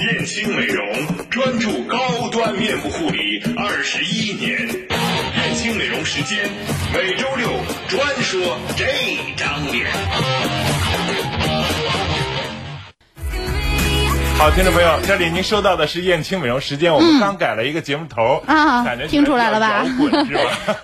燕青美容专注高端面部护理二十一年，燕青美容时间每周六专说这张脸。好，听众朋友，这里您收到的是燕青美容时间，我们刚改了一个节目头啊感觉听出来了吧？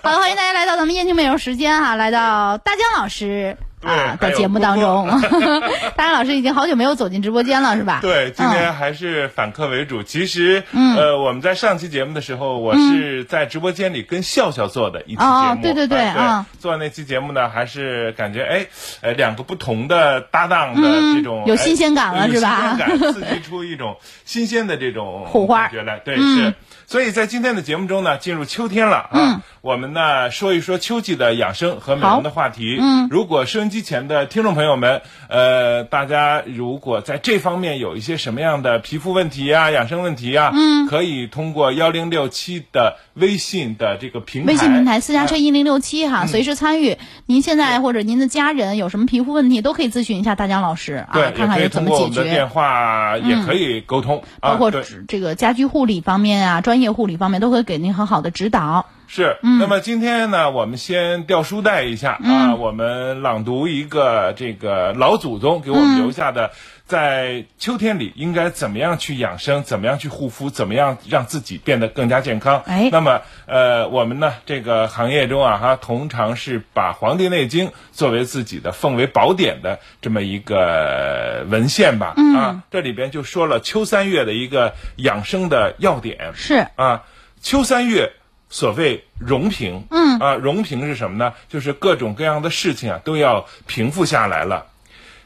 好的，欢迎大家来到咱们燕青美容时间哈、来到大江老师对啊还有的节目当中。大然老师已经好久没有走进直播间了，是吧？对，今天嗯还是反客为主。其实，嗯呃，我们在上期节目的时候，我是在直播间里跟笑笑做的一期节目。哦对对对做那期节目呢，还是感觉哎，呃，两个不同的搭档的这种、嗯有新鲜感了哎是吧新鲜感，刺激出一种新鲜的这种火花感觉来。对，嗯是。所以在今天的节目中呢，进入秋天了啊，嗯。我们呢说一说秋季的养生和美容的话题。嗯。如果收音机前的听众朋友们，呃，大家如果在这方面有一些什么样的皮肤问题啊、养生问题啊，嗯，可以通过幺零六七的微信的这个平台，微信平台私家车哎一零六七哈，随时参与。您现在或者您的家人有什么皮肤问题，都可以咨询一下大江老师啊，对，看看有怎么也可以通过我解决们的电。话也可以沟通，啊，包括这个家居护理方面啊，专业护理方面都会给您很好的指导。是，嗯那么今天呢，我们先掉书袋一下、啊，我们朗读一个这个老祖宗给我们留下的，在秋天里应该怎么样去养生，怎么样去护肤，怎么样让自己变得更加健康。哎那么呃，我们呢这个行业中啊，哈，通常是把《黄帝内经》作为自己的奉为宝典的这么一个文献吧。啊，这里边就说了秋三月的一个养生的要点。是，啊，秋三月所谓容平，嗯啊，容平是什么呢？就是各种各样的事情啊都要平复下来了。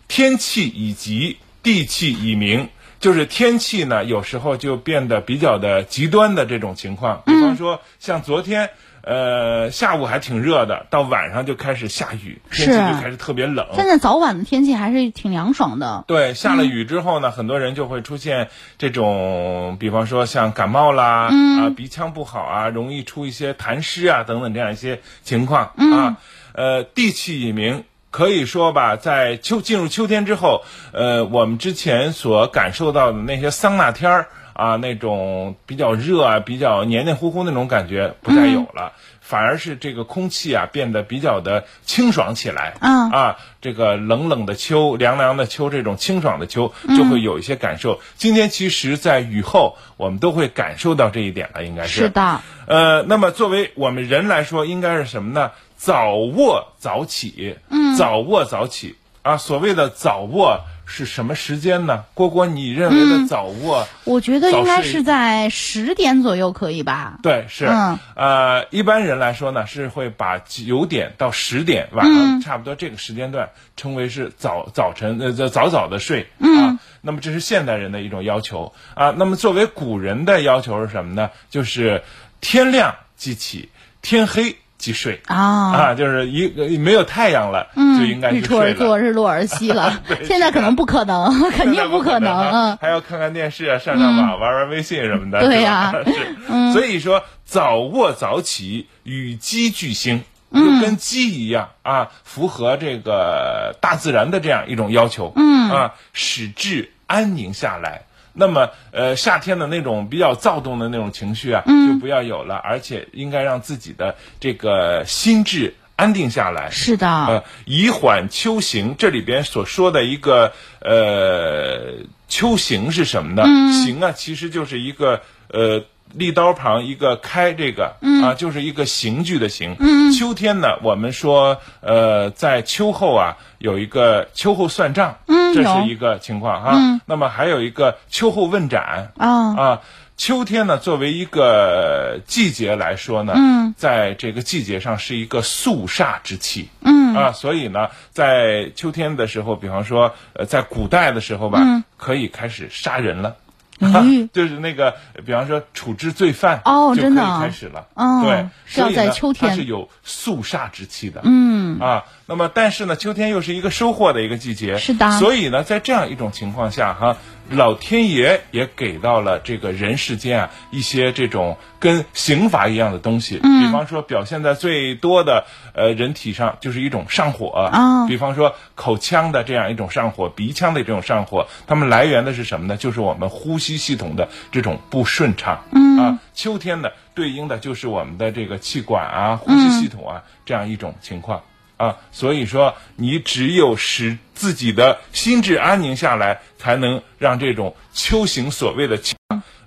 天气已急，地气已明，就是天气呢有时候就变得比较的极端的这种情况。比方说像昨天。呃，下午还挺热的，到晚上就开始下雨，天气是就开始特别冷。现在早晚的天气还是挺凉爽的。对，下了雨之后呢，很多人就会出现这种，比方说像感冒啦，啊，鼻腔不好啊，容易出一些痰湿啊等等这样一些情况、啊。呃，地气已明。可以说吧，在秋进入秋天之后，呃，我们之前所感受到的那些桑拿天儿啊，那种比较热啊、比较黏黏糊糊那种感觉不再有了，反而是这个空气啊变得比较的清爽起来。嗯啊，这个冷冷的秋、凉凉的秋，这种清爽的秋就会有一些感受。今天其实，在雨后，我们都会感受到这一点了，应该是。是的，呃，那么作为我们人来说，应该是什么呢？早卧早起。嗯，早卧早起啊。所谓的早卧是什么时间呢？郭郭，你认为的早卧？我觉得应该是在十点左右可以吧？对，是，嗯呃，一般人来说呢，是会把九点到十点晚上差不多这个时间段称为是早早晨呃早早早的睡、啊。那么这是现代人的一种要求啊。那么作为古人的要求是什么呢？就是天亮即起，天黑即睡。啊。啊，就是一没有太阳了，就应该日是睡了。出而作，日落而息了。现在可能不可能，肯定不可能。还要看看电视啊，上上网、玩玩微信什么的。对呀是。所以说，早卧早起与鸡俱兴。就跟鸡一样啊，符合这个大自然的这样一种要求，嗯啊，使志安宁下来。那么，呃，夏天的那种比较躁动的那种情绪啊，就不要有了，而且应该让自己的这个心智安定下来。是的，呃，以缓秋行，这里边所说的一个呃秋行是什么呢？行啊，其实就是一个呃立刀旁一个开这个、啊，就是一个刑具的刑。秋天呢，我们说呃在秋后啊有一个秋后算账，这是一个情况哈、那么还有一个秋后问斩。啊。啊。秋天呢，作为一个季节来说呢，嗯，在这个季节上是一个肃杀之气，嗯。啊，所以呢，在秋天的时候，比方说，呃，在古代的时候吧，可以开始杀人了。咦 就是那个，比方说处置罪犯哦真的啊。开始了。哦对，是要所以呢在秋天。它是有肃杀之气的。嗯。啊，那么但是呢，秋天又是一个收获的一个季节，是的所以呢，在这样一种情况下哈，老天爷也给到了这个人世间啊一些这种跟刑罚一样的东西，嗯比方说表现在最多的呃人体上就是一种上火哦比方说口腔的这样一种上火，鼻腔的这种上火，它们来源的是什么呢？就是我们呼吸系统的这种不顺畅。嗯啊，秋天呢对应的就是我们的这个气管啊、呼吸系统啊、这样一种情况。啊，所以说你只有使自己的心智安宁下来，才能让这种秋行所谓的气，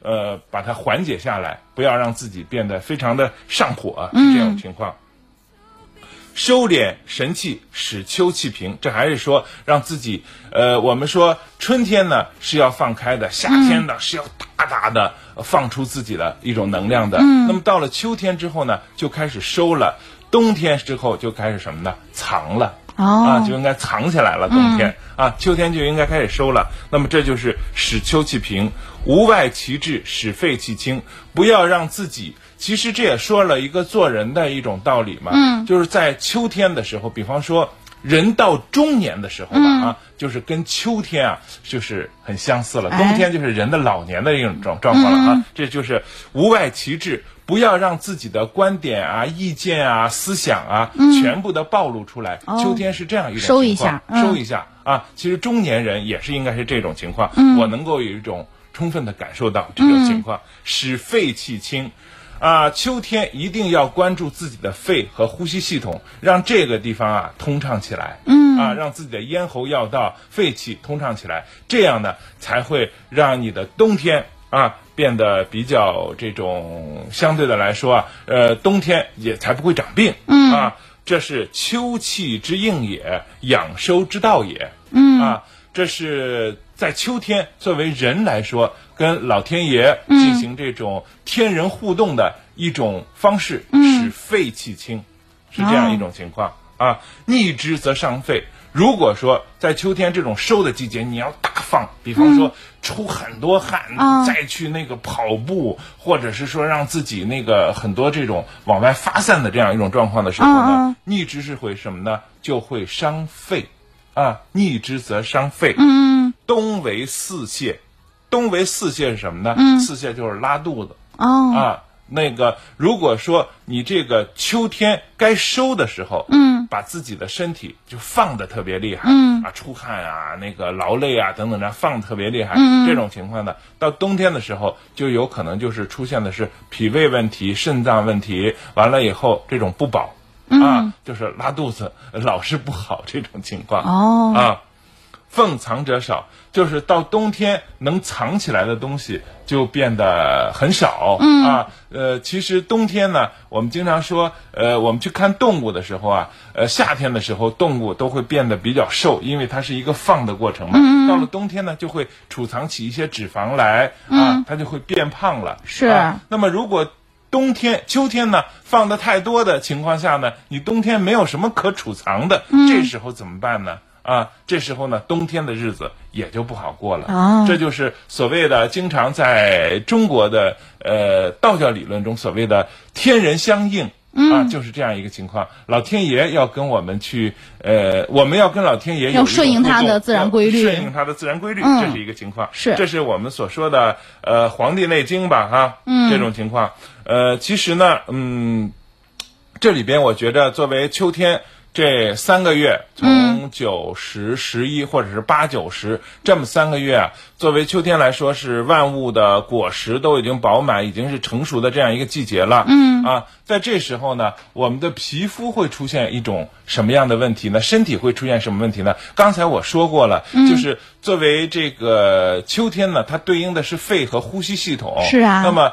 呃，把它缓解下来，不要让自己变得非常的上火，是这种情况。收敛神气，使秋气平。这还是说让自己，呃，我们说春天呢是要放开的，夏天呢、是要大大的放出自己的一种能量的。嗯。那么到了秋天之后呢，就开始收了；冬天之后就开始什么呢？藏了。哦啊，就应该藏起来了。冬天、啊，秋天就应该开始收了。那么这就是使秋气平，无外其志，使肺气清。不要让自己，其实这也说了一个做人的一种道理嘛。嗯，就是在秋天的时候，比方说。人到中年的时候吧，啊，就是跟秋天啊，就是很相似了。哎冬天就是人的老年的一种状状况了啊，这就是无外其志，不要让自己的观点啊、意见啊、思想啊，全部的暴露出来。秋天是这样一种情况收一下嗯收一下啊。其实中年人也是应该是这种情况，我能够有一种充分的感受到这种情况，使肺气清。啊，秋天一定要关注自己的肺和呼吸系统，让这个地方啊通畅起来。嗯，啊，让自己的咽喉要道、肺气通畅起来，这样呢才会让你的冬天啊变得比较这种相对的来说啊，呃，冬天也才不会长病。嗯啊，这是秋气之应也，养收之道也。嗯啊，这是在秋天作为人来说，跟老天爷进行这种天人互动的一种方式，使肺气清，是这样一种情况、啊。逆之则伤肺。如果说在秋天这种收的季节，你要大放，比方说出很多汗，啊再去那个跑步，或者是说让自己那个很多这种往外发散的这样一种状况的时候呢，逆之是会什么呢？就会伤肺，啊，逆之则伤肺。嗯冬为四泻，冬为四线是什么呢？四线就是拉肚子。哦。啊。那个，如果说你这个秋天该收的时候，嗯，把自己的身体就放的特别厉害，嗯。啊，出汗啊，那个劳累啊等等的，放的特别厉害，嗯。这种情况呢，到冬天的时候就有可能就是出现的是脾胃问题、肾脏问题，完了以后这种不饱，嗯。啊，就是拉肚子老是不好这种情况，哦。啊。奉藏者少，就是到冬天能藏起来的东西就变得很少、嗯啊。呃，其实冬天呢，我们经常说，呃，我们去看动物的时候啊，呃，夏天的时候动物都会变得比较瘦，因为它是一个放的过程嘛。嗯到了冬天呢，就会储藏起一些脂肪来啊，它就会变胖了。嗯是啊那么如果冬天、秋天呢放的太多的情况下呢，你冬天没有什么可储藏的，嗯这时候怎么办呢？啊，这时候呢，冬天的日子也就不好过了。哦这就是所谓的经常在中国的呃道教理论中所谓的天人相应。嗯啊，就是这样一个情况。老天爷要跟我们去，呃，我们要跟老天爷要顺应它互动的自然规律顺应它的自然规律，嗯这是一个情况。是这是我们所说的呃《黄帝内经》吧，哈，嗯这种情况。呃，其实呢，嗯，这里边我觉着作为秋天这三个月，从九十、十一或者是八九十这么三个月啊，作为秋天来说是万物的果实都已经饱满，已经是成熟的这样一个季节了。嗯啊，在这时候呢，我们的皮肤会出现一种什么样的问题呢？身体会出现什么问题呢？刚才我说过了，就是作为这个秋天呢，它对应的是肺和呼吸系统。是啊那么。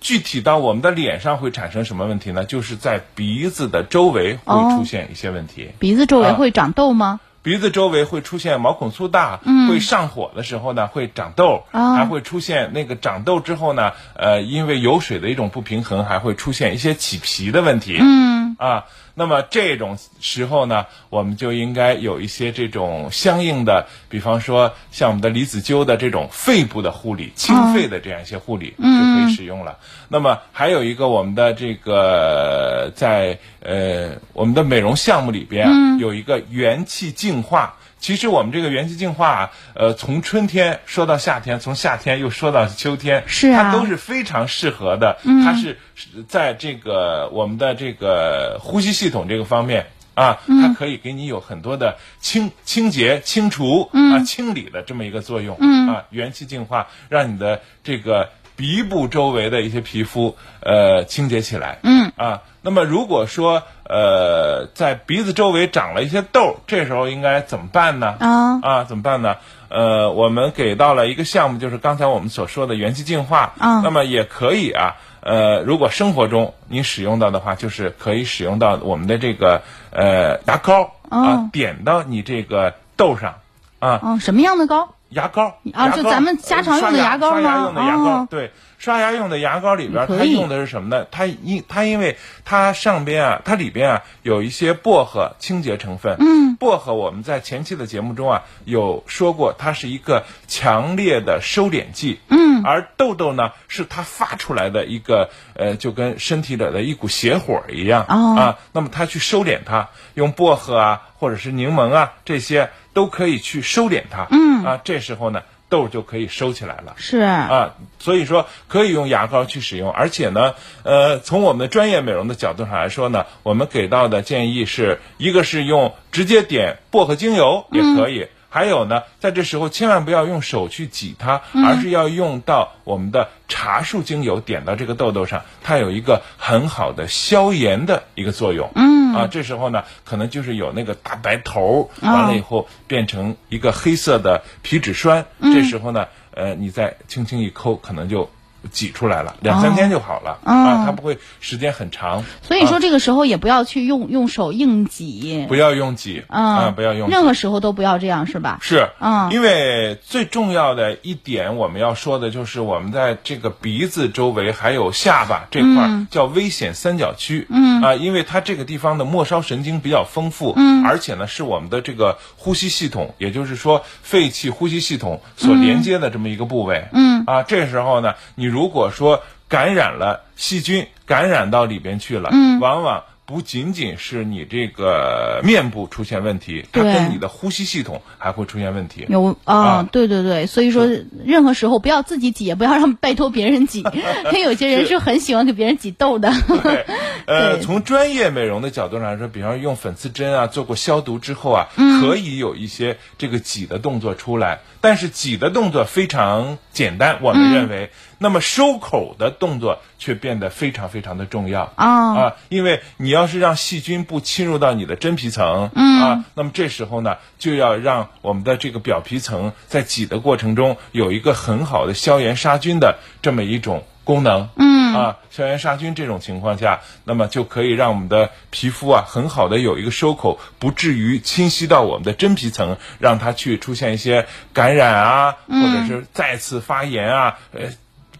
具体到我们的脸上会产生什么问题呢？就是在鼻子的周围会出现一些问题，鼻子周围啊会长痘吗？鼻子周围会出现毛孔粗大，会上火的时候呢会长痘，哦还会出现那个长痘之后呢，呃，因为油水的一种不平衡，还会出现一些起皮的问题。嗯啊，那么这种时候呢，我们就应该有一些这种相应的，比方说像我们的离子灸的这种肺部的护理、清肺的这样一些护理就可以使用了。那么还有一个我们的这个在呃我们的美容项目里边啊，有一个元气净化。其实我们这个元气净化啊，呃，从春天说到夏天，从夏天又说到秋天，是啊它都是非常适合的。它是是在这个我们的这个呼吸系统这个方面啊，它可以给你有很多的清清洁、清除啊、清理的这么一个作用。啊，元气净化，让你的这个鼻部周围的一些皮肤呃清洁起来。嗯啊，那么如果说呃在鼻子周围长了一些痘儿，这时候应该怎么办呢？啊啊，怎么办呢？呃，我们给到了一个项目，就是刚才我们所说的元气净化。嗯那么也可以啊，呃，如果生活中你使用到的话，就是可以使用到我们的这个呃牙膏啊，哦点到你这个痘上啊，哦，什么样的膏？牙膏啊就咱们家常用的牙膏刷牙吗用的牙膏，哦对，刷牙用的牙膏里边，它用的是什么呢？它因它因为它上边啊，它里边啊有一些薄荷清洁成分。嗯，薄荷我们在前期的节目中啊有说过，它是一个强烈的收敛剂。嗯，而痘痘呢是它发出来的一个呃，就跟身体里的一股邪火一样。哦啊，那么它去收敛它，用薄荷啊或者是柠檬啊这些都可以去收敛它。嗯，啊，这时候呢痘就可以收起来了。是啊，所以说可以用牙膏去使用，而且呢，呃，从我们的专业美容的角度上来说呢，我们给到的建议是一个是用直接点薄荷精油也可以。还有呢，在这时候千万不要用手去挤它，而是要用到我们的茶树精油点到这个痘痘上，它有一个很好的消炎的一个作用。嗯啊，这时候呢，可能就是有那个大白头儿，完了以后变成一个黑色的皮脂栓，这时候呢，呃，你再轻轻一抠，可能就挤出来了，两三天就好了、啊，它不会时间很长。所以说这个时候也不要去用用手硬挤，不要用挤啊，不要用挤。任何时候都不要这样，是吧？是，嗯。因为最重要的一点我们要说的就是我们在这个鼻子周围还有下巴这块儿叫危险三角区，嗯。啊，因为它这个地方的末梢神经比较丰富，嗯，而且呢是我们的这个呼吸系统，也就是说肺气呼吸系统所连接的这么一个部位，嗯。啊，这时候呢，你如果说感染了细菌，感染到里边去了，嗯，往往。不仅仅是你这个面部出现问题，它对跟你的呼吸系统还会出现问题。有啊、啊对对对，所以说任何时候不要自己挤，也不要让拜托别人挤，因为有些人是很喜欢给别人挤痘的。对，呃，从专业美容的角度上来说，比方说用粉刺针啊，做过消毒之后啊，嗯可以有一些这个挤的动作出来，但是挤的动作非常简单，我嗯们认为，那么收口的动作却变得非常非常的重要。啊啊，因为你要是让细菌不侵入到你的真皮层，嗯。啊，那么这时候呢，就要让我们的这个表皮层在挤的过程中有一个很好的消炎杀菌的这么一种功能，嗯。啊，消炎杀菌这种情况下，那么就可以让我们的皮肤啊很好的有一个收口，不至于侵袭到我们的真皮层，让它去出现一些感染啊，或者是再次发炎啊，呃。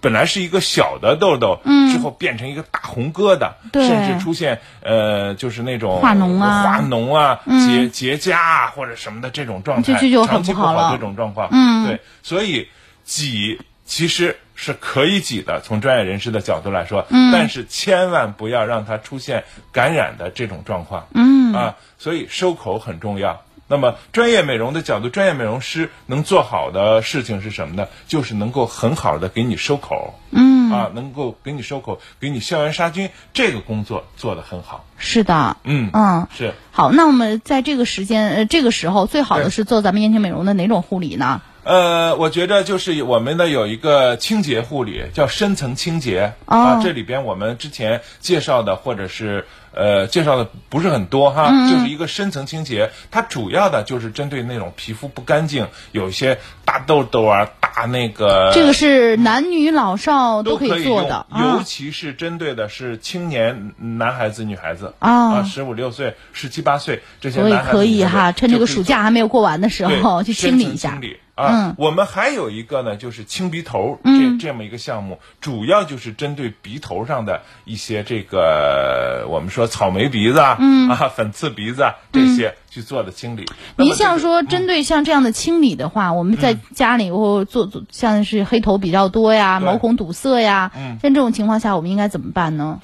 本来是一个小的痘痘，嗯，之后变成一个大红疙瘩，对。甚至出现呃，就是那种化脓啊。化脓啊、结结痂啊或者什么的这种状态，长期不不好了这种状况，嗯，对，所以挤其实是可以挤的，从专业人士的角度来说，嗯，但是千万不要让它出现感染的这种状况，嗯。啊，所以收口很重要。那么，专业美容的角度，专业美容师能做好的事情是什么呢？就是能够很好的给你收口，嗯啊，能够给你收口，给你消炎杀菌，这个工作做得很好。是的，嗯嗯。是。好，那我们在这个时间呃这个时候，最好的是做咱们燕青美容的哪种护理呢？呃，我觉得就是我们的有一个清洁护理，叫深层清洁、哦啊。这里边我们之前介绍的或者是呃介绍的不是很多哈，嗯就是一个深层清洁，它主要的就是针对那种皮肤不干净，有一些大痘痘啊、大那个这个是男女老少都可以用做的，尤啊其是针对的是青年男孩子、女孩子啊十五六岁、十七八岁这些男孩子可以哈，趁这个暑假还没有过完的时候去清理一下清。理啊。嗯我们还有一个呢，就是清鼻头这这么一个项目，主要就是针对鼻头上的一些这个我们说。说草莓鼻子啊，嗯。啊粉刺鼻子啊这些去做的清理。您像说针对像这样的清理的话，我们在家里或做做像是黑头比较多呀、对。毛孔堵塞呀，嗯。像这种情况下，我们应该怎么办呢？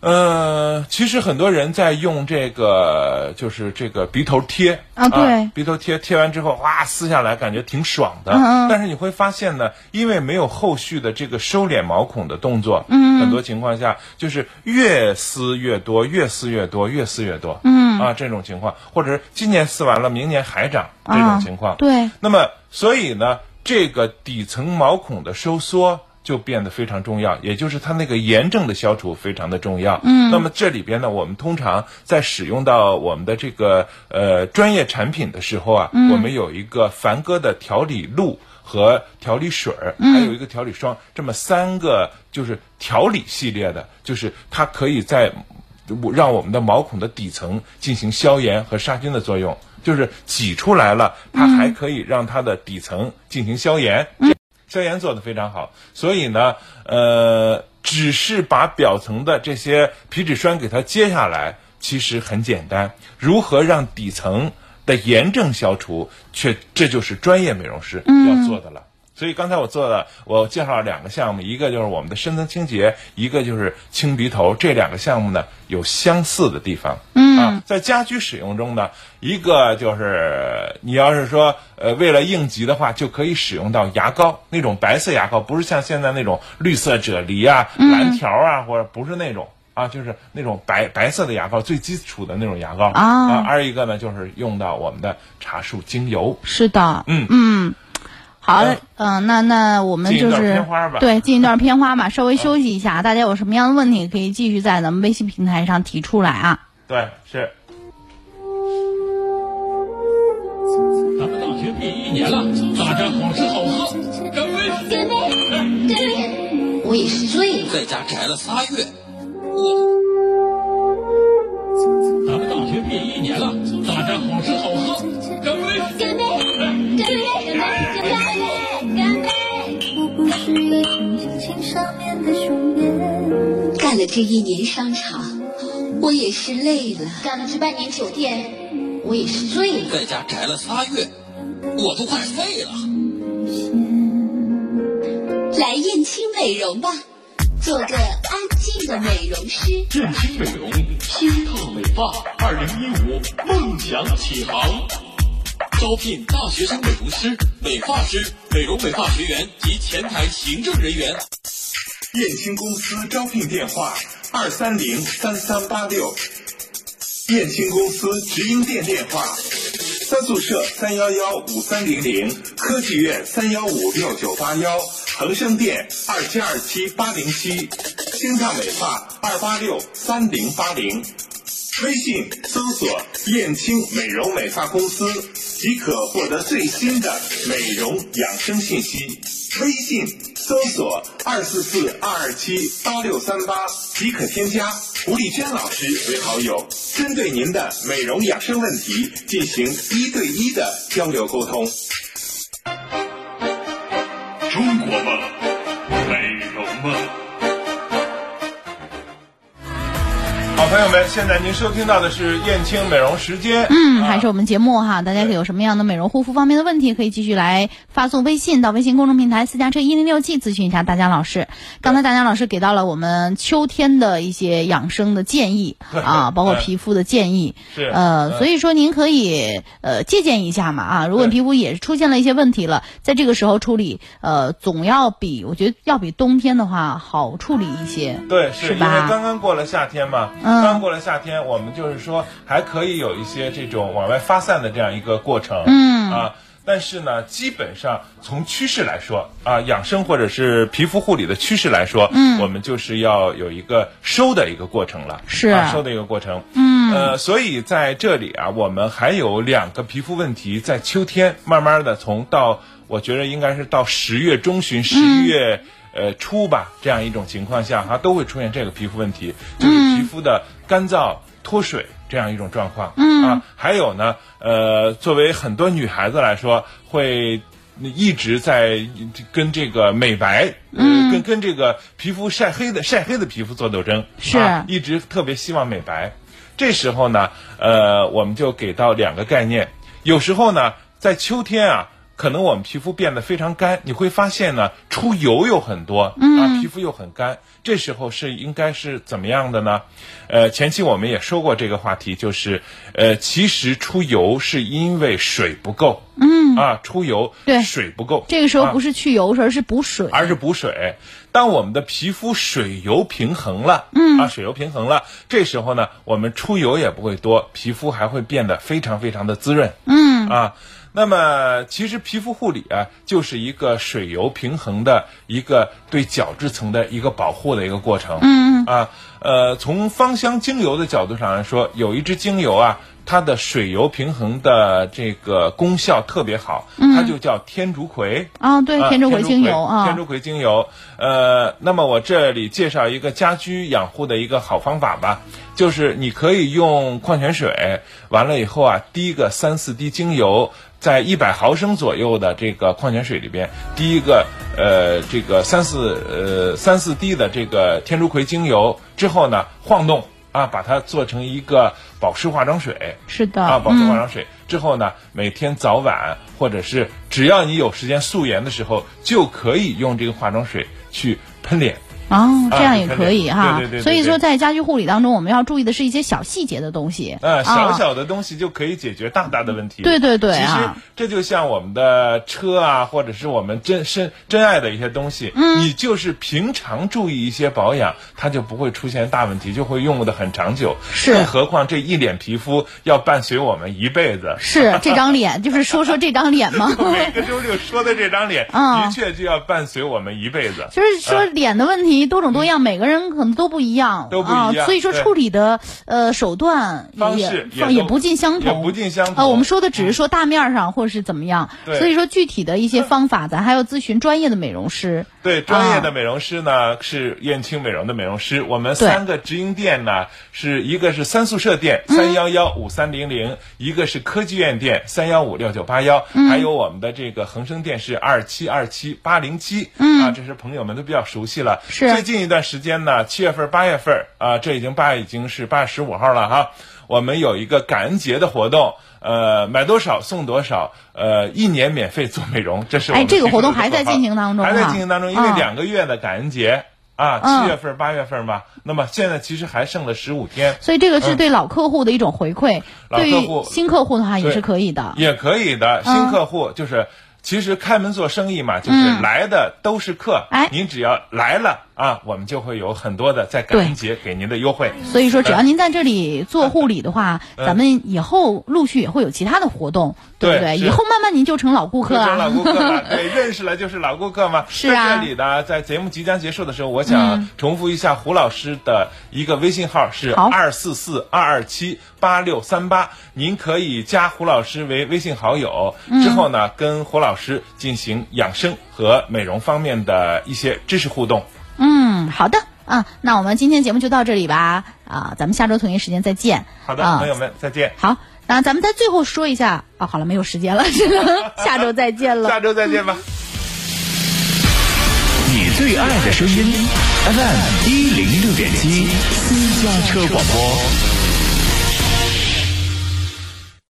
呃，其实很多人在用这个，就是这个鼻头贴啊对。鼻头贴贴完之后，哇，撕下来感觉挺爽的。嗯嗯。但是你会发现呢，因为没有后续的这个收敛毛孔的动作，嗯，很多情况下就是越撕越多，越撕越多，越撕越多，嗯。啊，这种情况，或者是今年撕完了，明年还长这种情况，啊对。那么，所以呢，这个底层毛孔的收缩就变得非常重要，也就是它那个炎症的消除非常的重要。嗯，那么这里边呢，我们通常在使用到我们的这个呃专业产品的时候啊，我们有一个凡哥的调理露。和调理水儿，还有一个调理霜，这么三个就是调理系列的，就是它可以在让我们的毛孔的底层进行消炎和杀菌的作用，就是挤出来了，它还可以让它的底层进行消炎，这消炎做得非常好。所以呢，呃，只是把表层的这些皮脂栓给它揭下来，其实很简单。如何让底层的炎症消除，却这就是专业美容师要做的了。所以刚才我做的，我介绍了两个项目，一个就是我们的深层清洁，一个就是清鼻头。这两个项目呢有相似的地方。嗯啊，在家居使用中呢，一个就是你要是说呃为了应急的话，就可以使用到牙膏，那种白色牙膏，不是像现在那种绿色啫喱啊、蓝条啊，或者不是那种。啊，就是那种白白色的牙膏，最基础的那种牙膏啊二一个呢，就是用到我们的茶树精油。是的，嗯嗯。好嘞，嗯、那那我们就是片花吧对进一段片花吧，稍微休息一下。大家有什么样的问题，可以继续在咱们微信平台上提出来啊。对，是。咱们大学毕业一年了，大家好吃好喝，干杯！干杯！干杯！我也是醉了。在家宅了仨月，我。咱们大学毕业一年了，这一年商场，我也是累了。干了这半年酒店，我也是醉了。在家宅了仨月，我都快废了。来燕青美容吧，做个安静的美容师。燕青美容，新烫美发，二零一五梦想起航。招聘大学生美容师、美发师、美容美发学员及前台行政人员。燕青公司招聘电话：二三零三三八六。燕青公司直营店电话：三宿舍三幺幺五三零零，科技院三幺五六九八幺，恒生店二七二七八零七，星烫美发二八六三零八零。微信搜索“燕青美容美发公司”，即可获得最新的美容养生信息。微信搜索“二四四二二七八六三八”，即可添加吴丽娟老师为好友，针对您的美容养生问题进行一对一的交流沟通。中国梦，美容梦。朋友们，现在您收听到的是燕青美容时间。嗯，啊还是我们节目哈，大家有什么样的美容护肤方面的问题，可以继续来发送微信到微信公众平台私家车一零六 G 咨询一下大江老师。刚才大江老师给到了我们秋天的一些养生的建议 啊，包括皮肤的建议。是呃，嗯所以说您可以呃借鉴一下嘛啊，如果对皮肤也出现了一些问题了，在这个时候处理，呃，总要比我觉得要比冬天的话好处理一些。对，是因为刚刚过了夏天嘛，嗯刚过了夏天，我们就是说还可以有一些这种往外发散的这样一个过程，嗯。啊。但是呢，基本上从趋势来说啊，养生或者是皮肤护理的趋势来说，嗯。我们就是要有一个收的一个过程了，是。啊，收的一个过程，嗯。呃，所以在这里啊，我们还有两个皮肤问题，在秋天慢慢的从到，我觉得应该是到十月中旬、十一月。呃，初吧，这样一种情况下，哈，都会出现这个皮肤问题，就是皮肤的干燥、脱水这样一种状况。嗯啊，还有呢，呃，作为很多女孩子来说，会一直在跟这个美白，嗯，跟跟这个皮肤晒黑的晒黑的皮肤做斗争，是啊一直特别希望美白。这时候呢，呃，我们就给到两个概念。有时候呢，在秋天啊，可能我们皮肤变得非常干，你会发现呢，出油有很多，啊，皮肤又很干。这时候是应该是怎么样的呢？呃，前期我们也说过这个话题，就是呃，其实出油是因为水不够，嗯，啊，出油对水不够，这个时候啊不是去油，而是补水。而是补水。当我们的皮肤水油平衡了，嗯啊，水油平衡了，这时候呢，我们出油也不会多，皮肤还会变得非常非常的滋润，嗯啊。那么，其实皮肤护理啊，就是一个水油平衡的一个对角质层的一个保护的一个过程。嗯啊，呃，从芳香精油的角度上来说，有一支精油啊，它的水油平衡的这个功效特别好，它就叫天竺葵。啊，对，啊天竺葵精油啊，天竺葵精油。呃，那么我这里介绍一个家居养护的一个好方法吧，就是你可以用矿泉水，完了以后啊，滴个三四滴精油，在一百毫升左右的这个矿泉水里边，滴一个呃这个三四呃三四滴的这个天竺葵精油之后呢，晃动啊，把它做成一个保湿化妆水。是的，啊，保湿化嗯妆水、之后呢，每天早晚或者是只要你有时间素颜的时候，就可以用这个化妆水去喷脸。哦，这样啊也可以哈。对对对对所以说在家居护理当中，我们要注意的是一些小细节的东西。呃，小啊小的东西就可以解决大大的问题。对对对其实啊这就像我们的车啊，或者是我们真深真爱的一些东西，嗯，你就是平常注意一些保养，它就不会出现大问题，就会用的很长久。是更何况这一脸皮肤要伴随我们一辈子。是这张脸，就是说说这张脸吗？每个周六说的这张脸，嗯的确就要伴随我们一辈子。就是说脸的问题多种多样，每个人可能都不一样，都不一样啊。所以说处理的呃手段方也式也也不尽相同，也不尽相同啊，我们说的只是说大面上或者是怎么样，对所以说具体的一些方法，咱还要咨询专业的美容师。对，专业啊的美容师呢、是燕青美容的美容师。我们三个直营店呢，是一个是三宿舍店三幺幺五三零零，一个是科技院店三幺五六九八幺，还有我们的这个恒生店是二七二七八零七。嗯，啊，这是朋友们都比较熟悉了。是最近一段时间呢，七月份、八月份啊，这已经八已经是八月十五号了哈。我们有一个感恩节的活动，呃，买多少送多少，呃，一年免费做美容，这是我们哎这个活动还在进行当中还在啊进行当中，因为啊两个月的感恩节啊，嗯七月份、八月份嘛，那么现在其实还剩了十五天，所以这个是对老客户的一种回馈，嗯老客户新客户的话也是可以的。也可以的。嗯新客户就是。其实开门做生意嘛，就是嗯来的都是客，哎您只要来了啊，我们就会有很多的在感恩节给您的优惠。所以说，只要您在这里做护理的话，嗯咱们以后陆续也会有其他的活动，对不对？以后慢慢您就成老顾客啊。成老顾客了，对，认识了就是老顾客嘛。是啊在这里呢，在节目即将结束的时候，我想重复一下胡老师的一个微信号是好二四四二二七八六三八，您可以加胡老师为微信好友，之后呢，跟胡老师进行养生和美容方面的一些知识互动。嗯，好的啊，那我们今天节目就到这里吧啊，咱们下周同一时间再见。好的，啊朋友们，再见。好，那咱们在最后说一下啊，好了，没有时间了，只 能下周再见了。下周再见吧。你最爱的声音，FM 一零六点七，私家车广播。